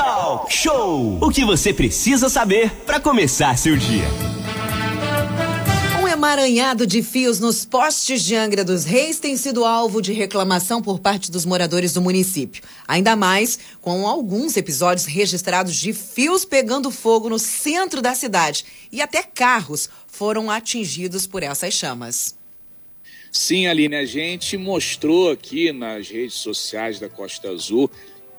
Talk Show! O que você precisa saber para começar seu dia. Um emaranhado de fios nos postes de Angra dos Reis tem sido alvo de reclamação por parte dos moradores do município. Ainda mais com alguns episódios registrados de fios pegando fogo no centro da cidade. E até carros foram atingidos por essas chamas. Sim, Aline, a gente mostrou aqui nas redes sociais da Costa Azul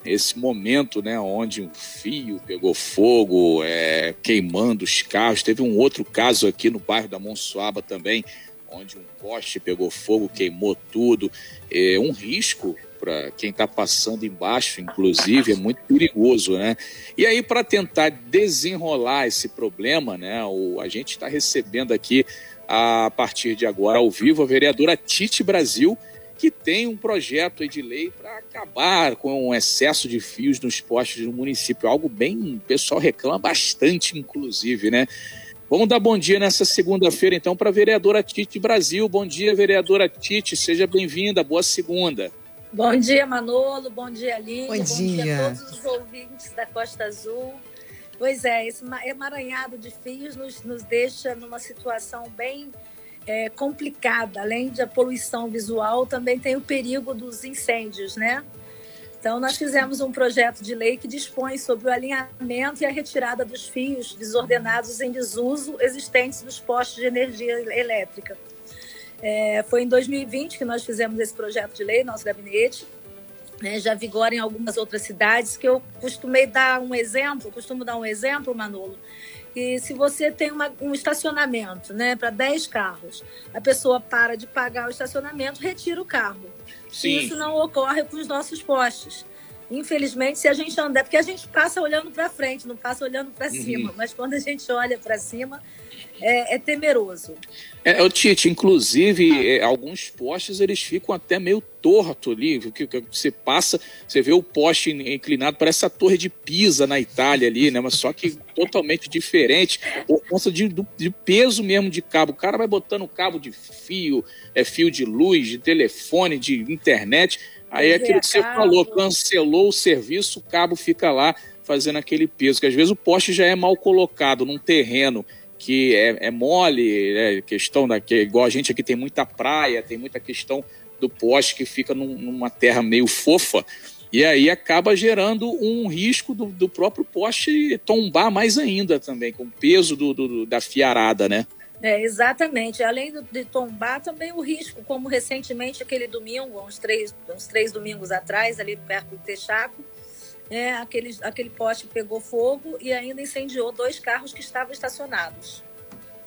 esse momento, né, onde um fio pegou fogo, é, queimando os carros. Teve um outro caso aqui no bairro da Monsuaba também, onde um poste pegou fogo, queimou tudo. É um risco para quem está passando embaixo, inclusive, é muito perigoso, né? E aí, para tentar desenrolar esse problema, né, o, a gente está recebendo aqui a partir de agora, ao vivo, a vereadora Tite Brasil, que tem um projeto de lei para acabar com o excesso de fios nos postes do município. Algo bem, o pessoal reclama bastante, inclusive, né? Vamos dar bom dia nessa segunda-feira, então, para a vereadora Tite Brasil. Bom dia, vereadora Tite, seja bem-vinda, boa segunda. Bom dia, Manolo, bom dia, Aline, bom, bom dia. dia a todos os ouvintes da Costa Azul. Pois é, esse emaranhado de fios nos, nos deixa numa situação bem é, complicada. Além da poluição visual, também tem o perigo dos incêndios, né? Então, nós fizemos um projeto de lei que dispõe sobre o alinhamento e a retirada dos fios desordenados em desuso existentes nos postos de energia elétrica. É, foi em 2020 que nós fizemos esse projeto de lei, nosso gabinete, né, já vigora em algumas outras cidades, que eu costumei dar um exemplo, costumo dar um exemplo, Manolo, que se você tem uma, um estacionamento né, para 10 carros, a pessoa para de pagar o estacionamento, retira o carro. Sim. Isso não ocorre com os nossos postes. Infelizmente, se a gente andar, porque a gente passa olhando para frente, não passa olhando para uhum. cima, mas quando a gente olha para cima, é, é temeroso. É, o Tite, inclusive, é, alguns postes eles ficam até meio torto ali, que, que você passa, você vê o poste inclinado, parece a torre de Pisa na Itália ali, né? Mas só que totalmente diferente, por conta de, de peso mesmo de cabo. O cara vai botando cabo de fio, é fio de luz, de telefone, de internet. Aí é aquilo que você falou, cancelou o serviço, o cabo fica lá fazendo aquele peso, que às vezes o poste já é mal colocado num terreno que é, é mole, é questão da que igual a gente aqui tem muita praia, tem muita questão do poste que fica num, numa terra meio fofa, e aí acaba gerando um risco do, do próprio poste tombar mais ainda também, com o peso do, do, da fiarada, né? É, exatamente. Além de tombar, também o risco, como recentemente aquele domingo, uns três, uns três domingos atrás, ali perto do Texaco, é, aquele, aquele poste pegou fogo e ainda incendiou dois carros que estavam estacionados.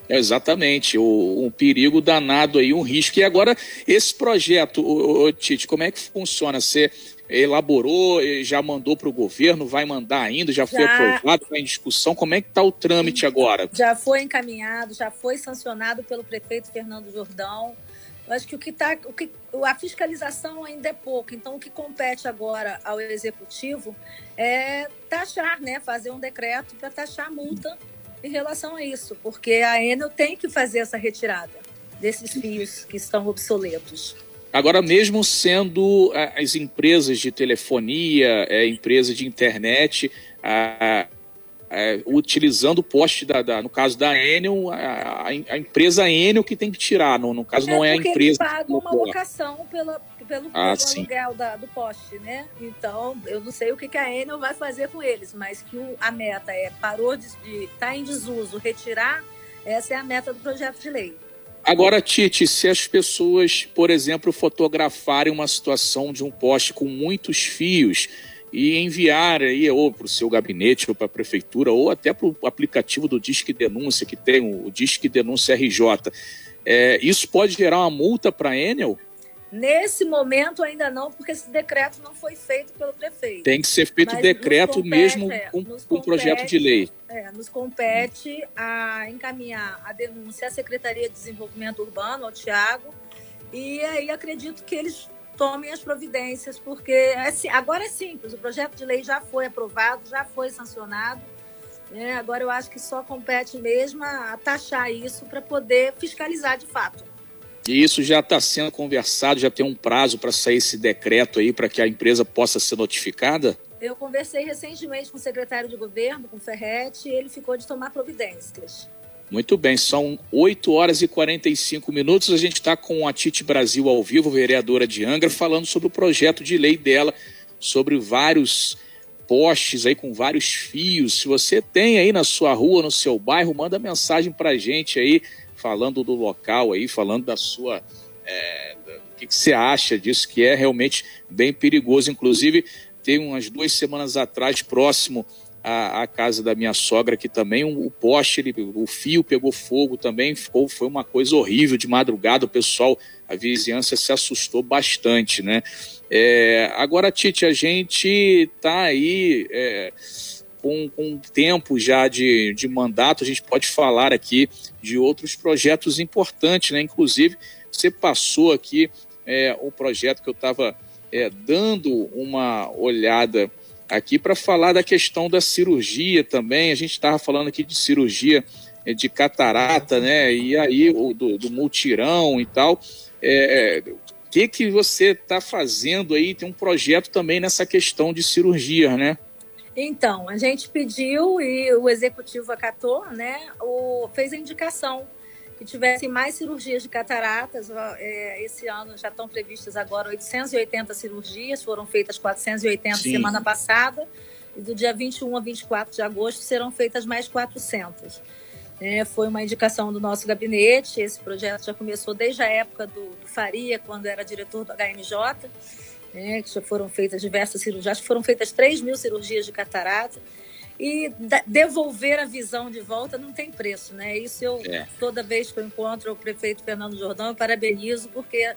Exatamente, o, um perigo danado aí, um risco. E agora, esse projeto, o, o Tite, como é que funciona? Você elaborou, já mandou para o governo, vai mandar ainda, já, já foi aprovado, está em discussão. Como é que está o trâmite agora? Já foi encaminhado, já foi sancionado pelo prefeito Fernando Jordão. Eu acho que o que está. O que, a fiscalização ainda é pouco, então o que compete agora ao executivo é taxar, né? Fazer um decreto para taxar a multa em relação a isso, porque a Enel tem que fazer essa retirada desses fios que estão obsoletos. Agora, mesmo sendo é, as empresas de telefonia, é, empresa de internet, a, é, utilizando o poste da, da, no caso da Enel, a, a, empresa Enel que tem que tirar, no, no caso é não é a empresa. Eles pagam uma locação pela, pelo, ah, pelo aluguel da, do poste, né? Então, eu não sei o que, que a Enel vai fazer com eles, mas que o, a meta é parou de estar tá em desuso, retirar, essa é a meta do projeto de lei. Agora, Tite, se as pessoas, por exemplo, fotografarem uma situação de um poste com muitos fios, e enviar aí ou para o seu gabinete ou para a prefeitura ou até para o aplicativo do Disque Denúncia, que tem o Disque Denúncia RJ. É, isso pode gerar uma multa para a Enel? Nesse momento ainda não, porque esse decreto não foi feito pelo prefeito. Tem que ser feito Mas decreto compete, mesmo é, com, com projeto de lei. É, nos compete a encaminhar a denúncia à Secretaria de Desenvolvimento Urbano, ao Tiago, e aí acredito que eles tomem as providências, porque é, agora é simples, o projeto de lei já foi aprovado, já foi sancionado. Né? Agora eu acho que só compete mesmo a taxar isso para poder fiscalizar de fato. E isso já está sendo conversado, já tem um prazo para sair esse decreto aí para que a empresa possa ser notificada? Eu conversei recentemente com o secretário de governo, com o Ferretti, e ele ficou de tomar providências. Muito bem, são 8 horas e 45 minutos. A gente está com a Tite Brasil ao vivo, vereadora de Angra, falando sobre o projeto de lei dela, sobre vários postes aí com vários fios. Se você tem aí na sua rua, no seu bairro, manda mensagem para a gente aí, falando do local aí, falando da sua. É, o que, que você acha disso, que é realmente bem perigoso. Inclusive, tem umas duas semanas atrás, próximo a, a, casa da minha sogra aqui também, um, o poste, ele, o fio pegou fogo também, ficou, foi uma coisa horrível de madrugada, o pessoal, a vizinhança se assustou bastante, né? É, agora, Tite, a gente está aí é, com, com tempo já de, de mandato, a gente pode falar aqui de outros projetos importantes, né? Inclusive, você passou aqui é, o projeto que eu estava é, dando uma olhada aqui para falar da questão da cirurgia também. A gente estava falando aqui de cirurgia é, de catarata, né? E aí do, do multirão e tal. É, o que que você está fazendo aí? Tem um projeto também nessa questão de cirurgia, né? Então, a gente pediu e o executivo acatou, né? O, fez a indicação que tivessem mais cirurgias de cataratas. É, esse ano já estão previstas agora 880 cirurgias, foram feitas 480 Sim. semana passada, e do dia 21 a 24 de agosto serão feitas mais 400. É, foi uma indicação do nosso gabinete, esse projeto já começou desde a época do, do Faria, quando era diretor do HMJ, né, que já foram feitas diversas cirurgias, foram feitas 3 mil cirurgias de catarata, e devolver a visão de volta não tem preço, né? Isso eu, é. toda vez que eu encontro o prefeito Fernando Jordão, eu parabenizo, porque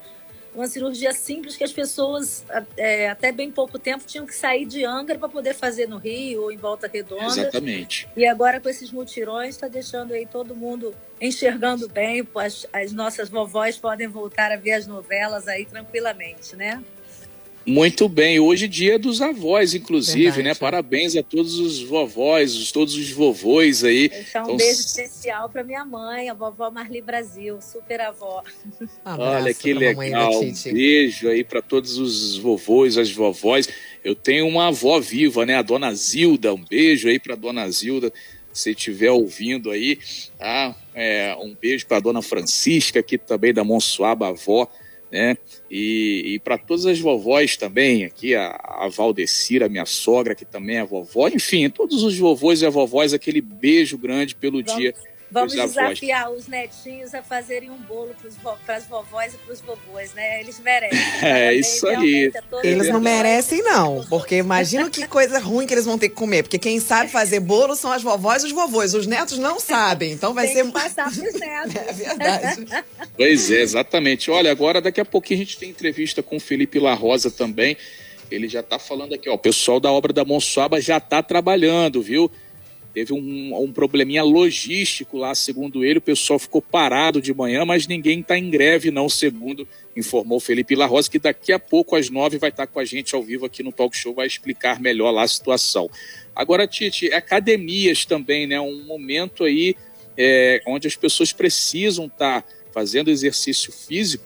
uma cirurgia simples que as pessoas, é, até bem pouco tempo, tinham que sair de Angra para poder fazer no Rio ou em Volta Redonda. Exatamente. E agora, com esses mutirões, está deixando aí todo mundo enxergando bem, as, as nossas vovós podem voltar a ver as novelas aí tranquilamente, né? Muito bem, hoje é dia dos avós, inclusive, Verdade. né? Parabéns a todos os vovós, todos os vovôs aí. Então, um então, beijo especial para minha mãe, a vovó Marli Brasil, super avó. Um Olha que legal, um beijo aí para todos os vovôs, as vovós. Eu tenho uma avó viva, né? A dona Zilda, um beijo aí para dona Zilda, se estiver ouvindo aí, tá? É, um beijo para dona Francisca, aqui também da Monsuaba, avó né? E, e para todas as vovós também, aqui a, a Valdecira, minha sogra, que também é vovó, enfim, todos os vovôs e a vovós, aquele beijo grande pelo Vamos. dia Vamos desafiar os netinhos a fazerem um bolo para as vovós e para os vovôs, né? Eles merecem. É isso aí. Eles não merecem, não. Porque imagina que coisa ruim que eles vão ter que comer. Porque quem sabe fazer bolo são as vovós e os vovôs. Os netos não sabem. Então vai Tem ser. Que passar para os netos. É verdade. Pois é, exatamente. Olha, agora daqui a pouquinho a gente tem entrevista com o Felipe La Rosa também. Ele já está falando aqui, ó. O pessoal da obra da Monsuaba já está trabalhando, viu? Teve um, um probleminha logístico lá, segundo ele, o pessoal ficou parado de manhã, mas ninguém está em greve, não, segundo informou Felipe La Rosa, que daqui a pouco, às nove, vai estar tá com a gente ao vivo aqui no Talk Show, vai explicar melhor lá a situação. Agora, Tite, academias também, né? Um momento aí é, onde as pessoas precisam estar tá fazendo exercício físico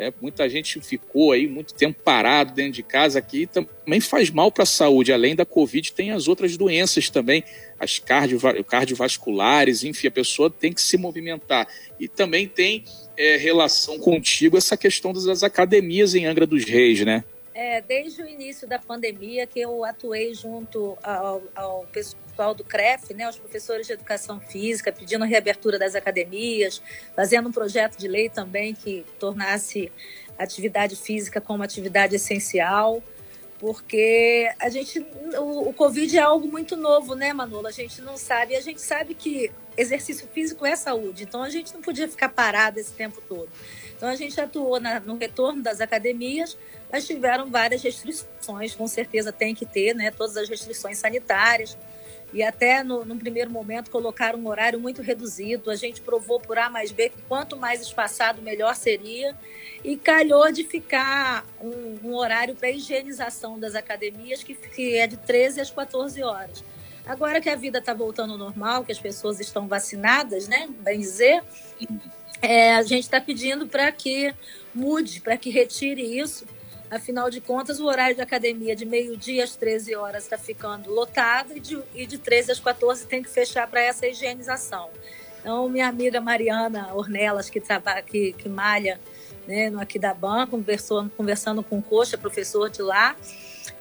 é, muita gente ficou aí muito tempo parado dentro de casa aqui, também faz mal para a saúde. Além da Covid, tem as outras doenças também, as cardio, cardiovasculares, enfim, a pessoa tem que se movimentar. E também tem é, relação contigo essa questão das academias em Angra dos Reis, né? É, desde o início da pandemia que eu atuei junto ao, ao pessoal do CREF, né, os professores de educação física, pedindo a reabertura das academias, fazendo um projeto de lei também que tornasse atividade física como atividade essencial, porque a gente, o, o Covid é algo muito novo, né, Manolo? A gente não sabe, a gente sabe que exercício físico é saúde, então a gente não podia ficar parado esse tempo todo. Então a gente atuou na, no retorno das academias, mas tiveram várias restrições, com certeza tem que ter, né? Todas as restrições sanitárias. E até no, no primeiro momento colocaram um horário muito reduzido. A gente provou por A mais B que quanto mais espaçado, melhor seria. E calhou de ficar um, um horário para higienização das academias, que, que é de 13 às 14 horas. Agora que a vida está voltando ao normal, que as pessoas estão vacinadas, né? Bem dizer, é, a gente está pedindo para que mude, para que retire isso, Afinal de contas, o horário de academia de meio-dia às 13 horas está ficando lotado e de, e de 13 às 14 tem que fechar para essa higienização. Então, minha amiga Mariana Ornelas, que, trabalha, que, que malha né, no aqui da banca, conversou, conversando com o Coxa, professor de lá,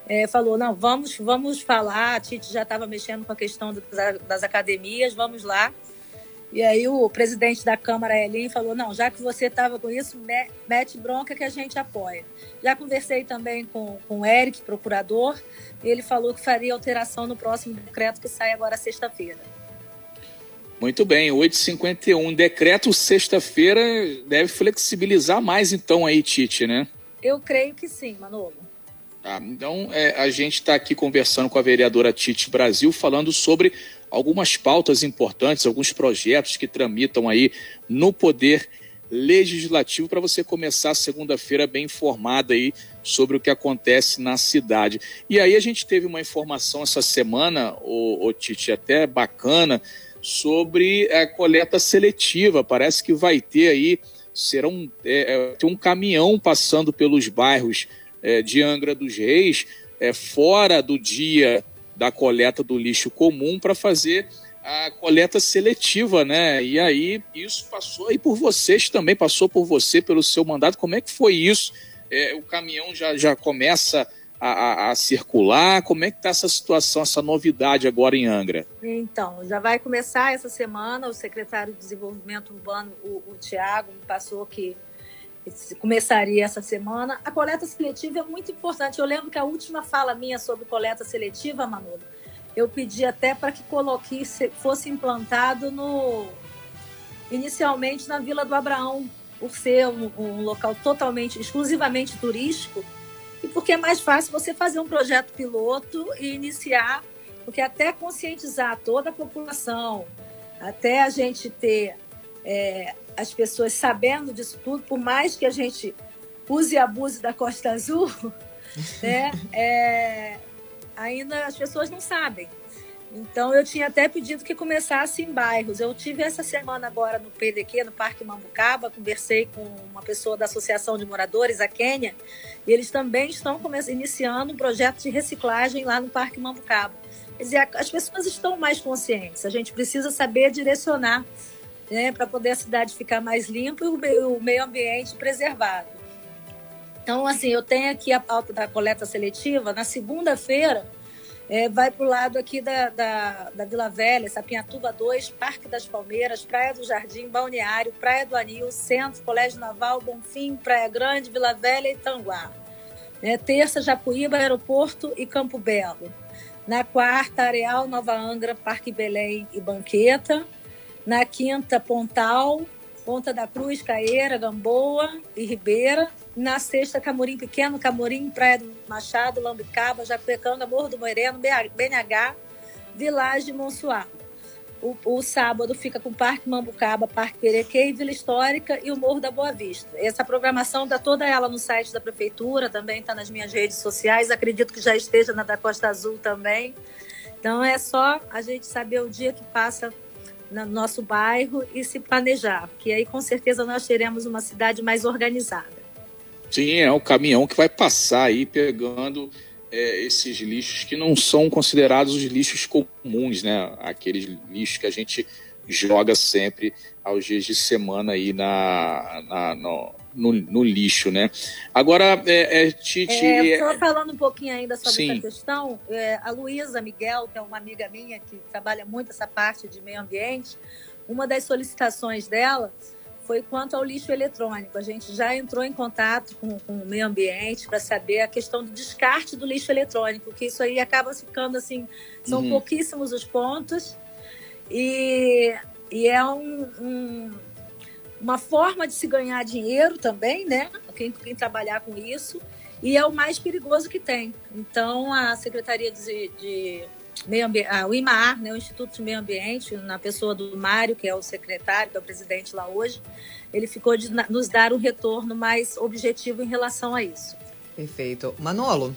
é, falou, não, vamos, vamos falar, a Tite já estava mexendo com a questão das academias, vamos lá. E aí o presidente da Câmara, Elin, falou, não, já que você estava com isso, mete bronca que a gente apoia. Já conversei também com, com o Eric, procurador, e ele falou que faria alteração no próximo decreto que sai agora sexta-feira. Muito bem, 8h51. Decreto sexta-feira deve flexibilizar mais então aí, Tite, né? Eu creio que sim, Manolo. Tá, então é, a gente está aqui conversando com a vereadora Tite Brasil, falando sobre algumas pautas importantes, alguns projetos que tramitam aí no Poder Legislativo para você começar segunda-feira bem informada aí sobre o que acontece na cidade. E aí a gente teve uma informação essa semana, o, o Tite, até bacana, sobre a coleta seletiva. Parece que vai ter aí, será um, é, é um caminhão passando pelos bairros é, de Angra dos Reis, é, fora do dia da coleta do lixo comum para fazer a coleta seletiva, né? E aí isso passou aí por vocês também, passou por você, pelo seu mandato. Como é que foi isso? É, o caminhão já, já começa a, a, a circular? Como é que está essa situação, essa novidade agora em Angra? Então, já vai começar essa semana. O secretário de Desenvolvimento Urbano, o, o Tiago, me passou que começaria essa semana. A coleta seletiva é muito importante. Eu lembro que a última fala minha sobre coleta seletiva, Manolo, eu pedi até para que coloque, fosse implantado no inicialmente na Vila do Abraão, por ser um, um local totalmente, exclusivamente turístico, e porque é mais fácil você fazer um projeto piloto e iniciar, porque até conscientizar toda a população, até a gente ter é, as pessoas sabendo disso tudo, por mais que a gente use e abuse da Costa Azul, né, é, ainda as pessoas não sabem. Então, eu tinha até pedido que começasse em bairros. Eu tive essa semana agora no PDQ, no Parque Mambucaba, conversei com uma pessoa da Associação de Moradores, a Quênia, e eles também estão iniciando um projeto de reciclagem lá no Parque Mambucaba. Quer dizer, as pessoas estão mais conscientes, a gente precisa saber direcionar né, para poder a cidade ficar mais limpa e o meio, ambiente preservado. Então, assim, eu tenho aqui a pauta da coleta seletiva. Na segunda-feira, é, vai para o lado aqui da, da, da, Vila Velha, Sapinhatuba 2, Parque das Palmeiras, Praia do Jardim, Balneário, Praia do Anil, Centro, Colégio Naval, Bonfim, Praia Grande, Vila Velha e Tanguá. É, terça, Japuíba, Aeroporto e Campo Belo. Na quarta, Areal, Nova Angra, Parque Belém e Banqueta. Na quinta, Pontal, Ponta da Cruz, Caeira, Gamboa e Ribeira. Na sexta, Camorim Pequeno, Camorim, Praia do Machado, Lambicaba, Jacuecanga, Morro do Moreno, BNH, Vilagem e Monsuá. O, o, sábado fica com o Parque Mambucaba, Parque Perequê, Vila Histórica e o Morro da Boa Vista. Essa programação está toda ela no site da Prefeitura, também está nas minhas redes sociais, acredito que já esteja na da Costa Azul também. Então é só a gente saber o dia que passa no nosso bairro e se planejar, que aí com certeza nós teremos uma cidade mais organizada. Sim, é o caminhão que vai passar aí pegando é, esses lixos que não são considerados os lixos comuns, né? Aqueles lixos que a gente joga sempre aos dias de semana aí na, na no, no, no, lixo, né? Agora, é, é Tite... É, só falando um pouquinho ainda sobre sim. essa questão, é, a Luísa Miguel, que é uma amiga minha que trabalha muito essa parte de meio ambiente, uma das solicitações dela foi quanto ao lixo eletrônico. A gente já entrou em contato com, com o meio ambiente para saber a questão do descarte do lixo eletrônico, que isso aí acaba ficando assim, são uhum. pouquíssimos os pontos, e, e é um, um, uma forma de se ganhar dinheiro também, né? Quem, quem trabalhar com isso, e é o mais perigoso que tem. Então, a Secretaria de, de Meio Ambiente, o IMAR, né, o Instituto de Meio Ambiente, na pessoa do Mário, que é o secretário, que é o presidente lá hoje, ele ficou de nos dar um retorno mais objetivo em relação a isso. Perfeito. Manolo,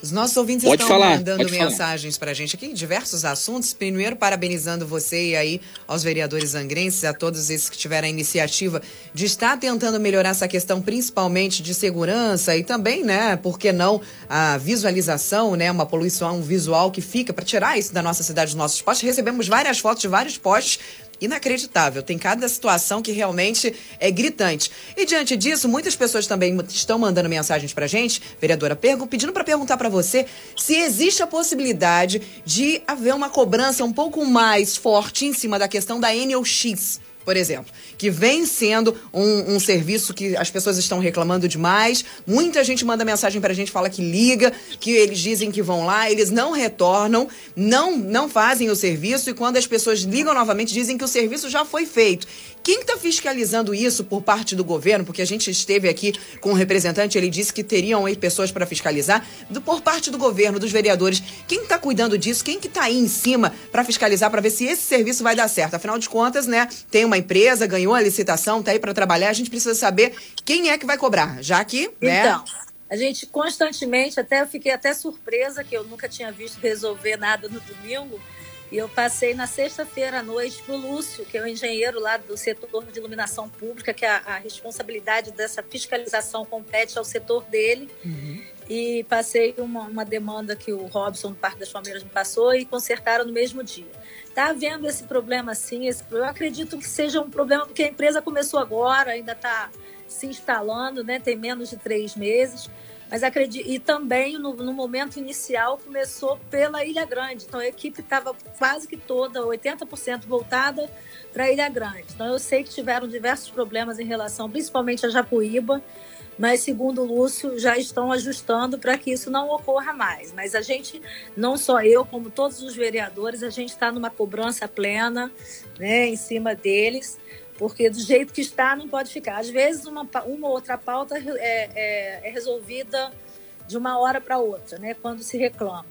Os nossos ouvintes pode estão falar, mandando mensagens para a gente aqui, diversos assuntos. Primeiro, parabenizando você e aí aos vereadores angrenses, a todos esses que tiveram a iniciativa de estar tentando melhorar essa questão, principalmente de segurança e também, né, por que não, a visualização, né, uma poluição visual que fica para tirar isso da nossa cidade, dos nossos postos. Recebemos várias fotos de vários postos inacreditável. Tem cada situação que realmente é gritante. E diante disso, muitas pessoas também estão mandando mensagens pra gente, vereadora, pedindo para perguntar para você se existe a possibilidade de haver uma cobrança um pouco mais forte em cima da questão da Enel X por exemplo, que vem sendo um, um, serviço que as pessoas estão reclamando demais. Muita gente manda mensagem para a gente, fala que liga, que eles dizem que vão lá, eles não retornam, não, não fazem o serviço e quando as pessoas ligam novamente dizem que o serviço já foi feito. Quem está fiscalizando isso por parte do governo? Porque a gente esteve aqui com um representante, ele disse que teriam aí pessoas para fiscalizar. Do, por parte do governo, dos vereadores, quem está cuidando disso? Quem que está aí em cima para fiscalizar, para ver se esse serviço vai dar certo? Afinal de contas, né, tem uma empresa, ganhou a licitação, está aí para trabalhar, a gente precisa saber quem é que vai cobrar, já que, né? Então, a gente constantemente, até eu fiquei até surpresa que eu nunca tinha visto resolver nada no domingo, e eu passei na sexta-feira à noite para o Lúcio, que é o engenheiro lá do setor de iluminação pública, que a, a responsabilidade dessa fiscalização compete ao setor dele. Uhum. E passei uma, uma, demanda que o Robson, do Parque das Palmeiras, me passou e consertaram no mesmo dia. Está havendo esse problema, sim. Esse, eu acredito que seja um problema, porque a empresa começou agora, ainda está se instalando, né? tem menos de três meses. Mas acredito, e também no, no, momento inicial começou pela Ilha Grande. Então a equipe estava quase que toda, 80% voltada para a Ilha Grande. Então eu sei que tiveram diversos problemas em relação, principalmente a Japuíba, mas segundo o Lúcio, já estão ajustando para que isso não ocorra mais. Mas a gente, não só eu, como todos os vereadores, a gente está numa cobrança plena né, em cima deles porque do jeito que está não pode ficar. Às vezes uma, uma outra pauta é, é, é resolvida de uma hora para outra, né, quando se reclama.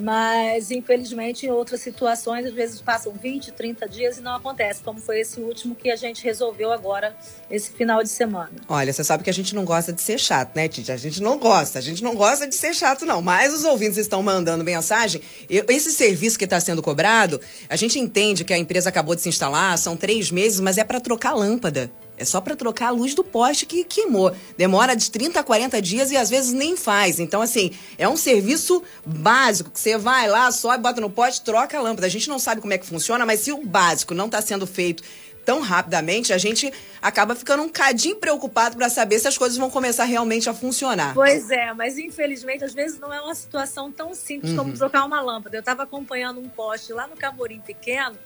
Mas, infelizmente, em outras situações, às vezes passam 20, 30 dias e não acontece, como foi esse último que a gente resolveu agora, esse final de semana. Olha, você sabe que a gente não gosta de ser chato, né, Titi? A gente não gosta, a gente não gosta de ser chato, não. Mas os ouvintes estão mandando mensagem. Esse serviço que está sendo cobrado, a gente entende que a empresa acabou de se instalar, são três meses, mas é para trocar lâmpada. É só para trocar a luz do poste que queimou. Demora de 30 a 40 dias e às vezes nem faz. Então, assim, é um serviço básico que você vai lá, sobe, bota no poste, troca a lâmpada. A gente não sabe como é que funciona, mas se o básico não está sendo feito tão rapidamente, a gente acaba ficando um cadinho preocupado para saber se as coisas vão começar realmente a funcionar. Pois é, mas infelizmente às vezes não é uma situação tão simples uhum. como trocar uma lâmpada. Eu estava acompanhando um poste lá no Camorim Pequeno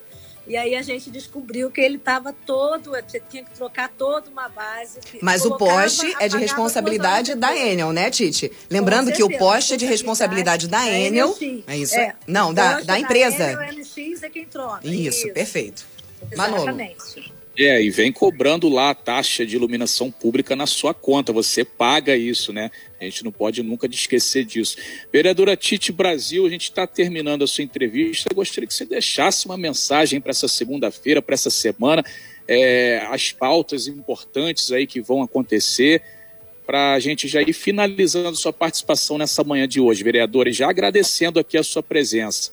e aí a gente descobriu que ele estava todo, tinha que trocar toda uma base. Mas o poste é de responsabilidade da Enel, né, Tite? Lembrando que o poste é de responsabilidade da Enel. É isso? É, Não, da, da empresa. Da Enel, NX é quem troca. Isso, isso. perfeito. Exatamente. Manolo. É, e vem cobrando lá a taxa de iluminação pública na sua conta. Você paga isso, né? A gente não pode nunca esquecer disso. Vereadora Tite Brasil, a gente está terminando a sua entrevista. Eu gostaria que você deixasse uma mensagem para essa segunda-feira, para essa semana, é, as pautas importantes aí que vão acontecer, para a gente já ir finalizando sua participação nessa manhã de hoje, vereadora, e já agradecendo aqui a sua presença.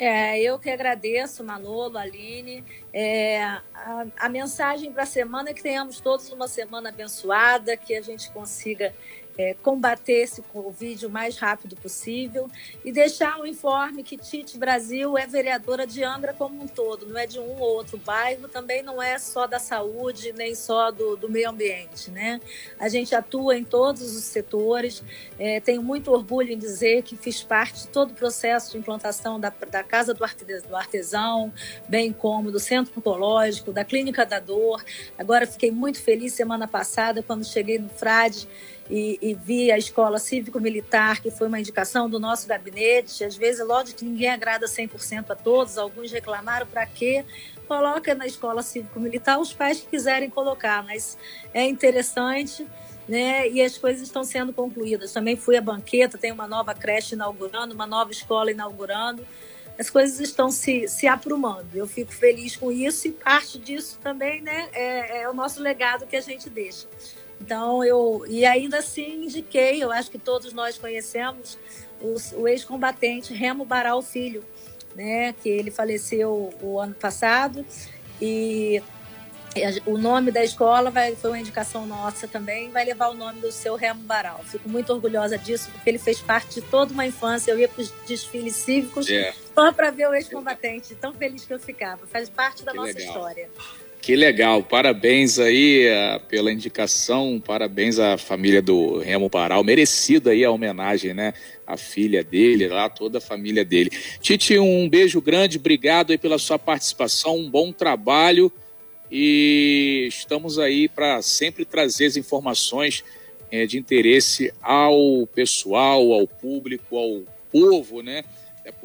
É, eu que agradeço, Manolo, Aline. É, a, a mensagem para a semana é que tenhamos todos uma semana abençoada, que a gente consiga é, combater esse Covid o mais rápido possível e deixar um informe que Tite Brasil é vereadora de Angra como um todo, não é de um ou outro bairro, também não é só da saúde, nem só do, do meio ambiente. Né? A gente atua em todos os setores, é, tenho muito orgulho em dizer que fiz parte de todo o processo de implantação da, da Casa do Artesão, bem como do Centro Oncológico, da Clínica da Dor. Agora fiquei muito feliz semana passada quando cheguei no Frade e, e vi a escola cívico-militar, que foi uma indicação do nosso gabinete. Às vezes, lógico que ninguém agrada 100% a todos, alguns reclamaram para quê? Coloca na escola cívico-militar os pais que quiserem colocar, mas é interessante. Né? E as coisas estão sendo concluídas. Também fui à banqueta, tem uma nova creche inaugurando, uma nova escola inaugurando. As coisas estão se, se aprumando. Eu fico feliz com isso e parte disso também né, é, é o nosso legado que a gente deixa. Então, eu. E ainda assim indiquei, eu acho que todos nós conhecemos o, o ex-combatente Remo Baral Filho, né, que ele faleceu o ano passado e o nome da escola vai, foi uma indicação nossa também, vai levar o nome do seu Remo Baral. Fico muito orgulhosa disso, porque ele fez parte de toda uma infância. Eu ia para os desfiles cívicos yeah. É. só para ver o ex-combatente. Tão feliz que eu ficava. Faz parte da que nossa legal. história. Que legal, parabéns aí uh, pela indicação, parabéns à família do Remo Baral, merecida aí a homenagem, né? A filha dele, lá toda a família dele. Titi, um beijo grande, obrigado aí pela sua participação, um bom trabalho e estamos aí para sempre trazer as informações é, de interesse ao pessoal, ao público, ao povo, né?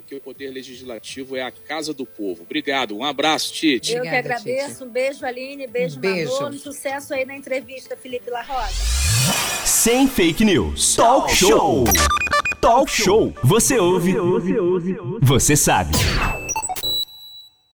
Porque o Poder Legislativo é a casa do povo. Obrigado, um abraço, Tite. Eu que agradeço, Tite. um beijo, Aline, beijo, beijo. Manolo, sucesso aí na entrevista, Felipe La Rosa. Sem fake news, talk show. Talk show. Você ouve, você sabe.